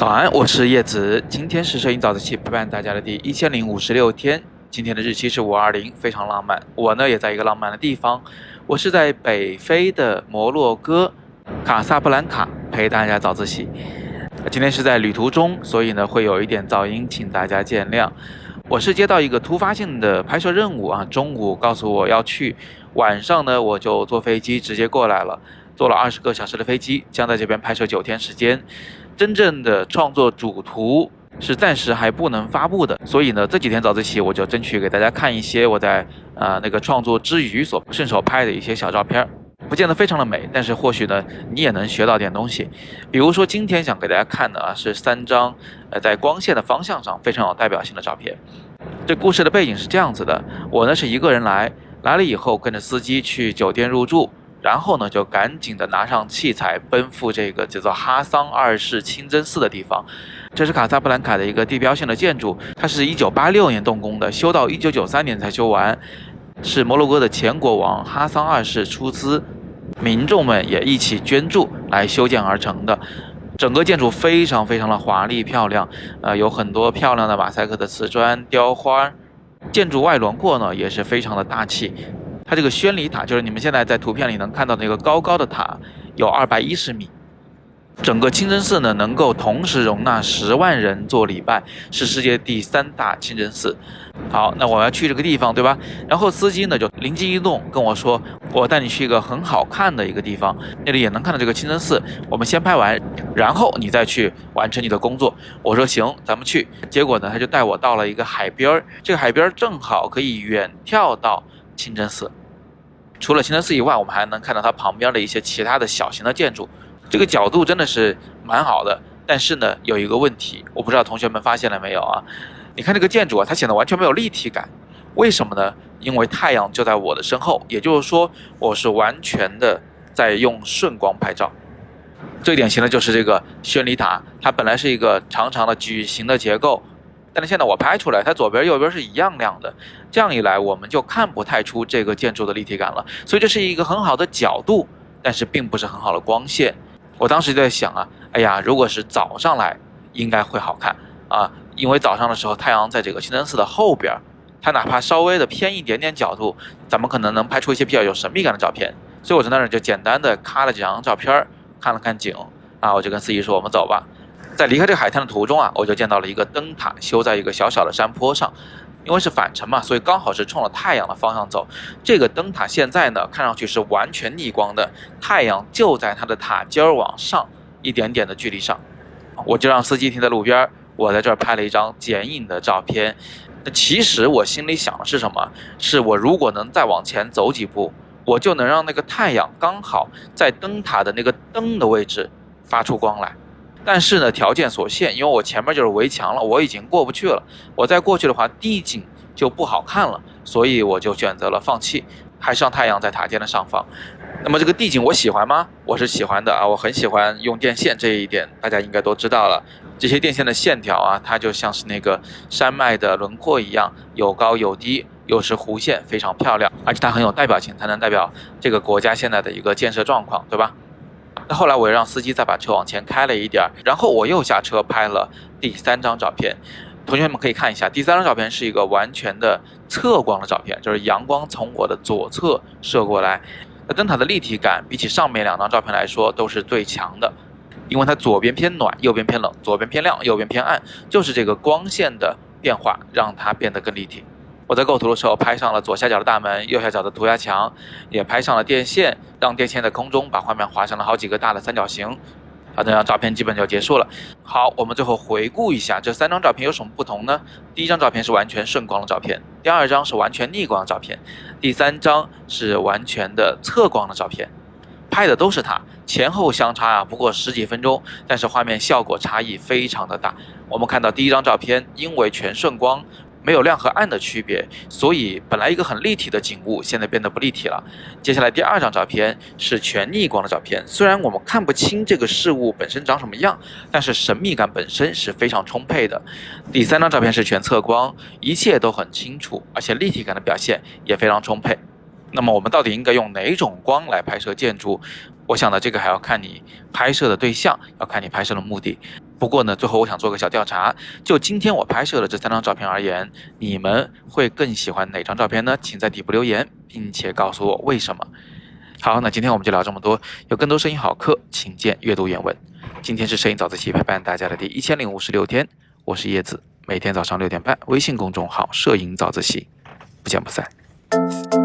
早安，我是叶子。今天是摄影早自习陪伴大家的第一千零五十六天。今天的日期是五二零，非常浪漫。我呢也在一个浪漫的地方，我是在北非的摩洛哥卡萨布兰卡陪大家早自习。今天是在旅途中，所以呢会有一点噪音，请大家见谅。我是接到一个突发性的拍摄任务啊，中午告诉我要去，晚上呢我就坐飞机直接过来了，坐了二十个小时的飞机，将在这边拍摄九天时间。真正的创作主图是暂时还不能发布的，所以呢，这几天早自习我就争取给大家看一些我在呃那个创作之余所顺手拍的一些小照片，不见得非常的美，但是或许呢你也能学到点东西。比如说今天想给大家看的啊是三张呃在光线的方向上非常有代表性的照片。这故事的背景是这样子的，我呢是一个人来，来了以后跟着司机去酒店入住。然后呢，就赶紧的拿上器材，奔赴这个叫做哈桑二世清真寺的地方。这是卡萨布兰卡的一个地标性的建筑，它是一九八六年动工的，修到一九九三年才修完，是摩洛哥的前国王哈桑二世出资，民众们也一起捐助来修建而成的。整个建筑非常非常的华丽漂亮，呃，有很多漂亮的马赛克的瓷砖雕花，建筑外轮廓呢也是非常的大气。它这个宣礼塔就是你们现在在图片里能看到那个高高的塔，有二百一十米。整个清真寺呢，能够同时容纳十万人做礼拜，是世界第三大清真寺。好，那我要去这个地方，对吧？然后司机呢就灵机一动跟我说：“我带你去一个很好看的一个地方，那里也能看到这个清真寺。我们先拍完，然后你再去完成你的工作。”我说：“行，咱们去。”结果呢，他就带我到了一个海边儿，这个海边儿正好可以远眺到清真寺。除了清真寺以外，我们还能看到它旁边的一些其他的小型的建筑，这个角度真的是蛮好的。但是呢，有一个问题，我不知道同学们发现了没有啊？你看这个建筑啊，它显得完全没有立体感，为什么呢？因为太阳就在我的身后，也就是说，我是完全的在用顺光拍照。最典型的就是这个宣礼塔，它本来是一个长长的矩形的结构。但是现在我拍出来，它左边右边是一样亮的，这样一来我们就看不太出这个建筑的立体感了。所以这是一个很好的角度，但是并不是很好的光线。我当时就在想啊，哎呀，如果是早上来，应该会好看啊，因为早上的时候太阳在这个清真寺的后边，它哪怕稍微的偏一点点角度，咱们可能能拍出一些比较有神秘感的照片。所以我在那儿就简单的咔了几张照片，看了看景，啊，我就跟司机说，我们走吧。在离开这个海滩的途中啊，我就见到了一个灯塔，修在一个小小的山坡上。因为是返程嘛，所以刚好是冲着太阳的方向走。这个灯塔现在呢，看上去是完全逆光的，太阳就在它的塔尖儿往上一点点的距离上。我就让司机停在路边，我在这儿拍了一张剪影的照片。那其实我心里想的是什么？是我如果能再往前走几步，我就能让那个太阳刚好在灯塔的那个灯的位置发出光来。但是呢，条件所限，因为我前面就是围墙了，我已经过不去了。我再过去的话，地景就不好看了，所以我就选择了放弃，还是让太阳在塔尖的上方。那么这个地景我喜欢吗？我是喜欢的啊，我很喜欢用电线这一点，大家应该都知道了。这些电线的线条啊，它就像是那个山脉的轮廓一样，有高有低，又是弧线，非常漂亮，而且它很有代表性，它能代表这个国家现在的一个建设状况，对吧？那后来我又让司机再把车往前开了一点儿，然后我又下车拍了第三张照片。同学们可以看一下，第三张照片是一个完全的侧光的照片，就是阳光从我的左侧射过来。那灯塔的立体感比起上面两张照片来说都是最强的，因为它左边偏暖，右边偏冷；左边偏亮，右边偏暗，就是这个光线的变化让它变得更立体。我在构图的时候拍上了左下角的大门，右下角的涂鸦墙，也拍上了电线，让电线在空中把画面划成了好几个大的三角形。好，这张照片基本就结束了。好，我们最后回顾一下这三张照片有什么不同呢？第一张照片是完全顺光的照片，第二张是完全逆光的照片，第三张是完全的侧光的照片。拍的都是它，前后相差啊不过十几分钟，但是画面效果差异非常的大。我们看到第一张照片，因为全顺光。没有亮和暗的区别，所以本来一个很立体的景物，现在变得不立体了。接下来第二张照片是全逆光的照片，虽然我们看不清这个事物本身长什么样，但是神秘感本身是非常充沛的。第三张照片是全侧光，一切都很清楚，而且立体感的表现也非常充沛。那么我们到底应该用哪种光来拍摄建筑？我想呢，这个还要看你拍摄的对象，要看你拍摄的目的。不过呢，最后我想做个小调查，就今天我拍摄的这三张照片而言，你们会更喜欢哪张照片呢？请在底部留言，并且告诉我为什么。好，那今天我们就聊这么多。有更多摄影好课，请见阅读原文。今天是摄影早自习陪伴大家的第一千零五十六天，我是叶子，每天早上六点半，微信公众号“摄影早自习”，不见不散。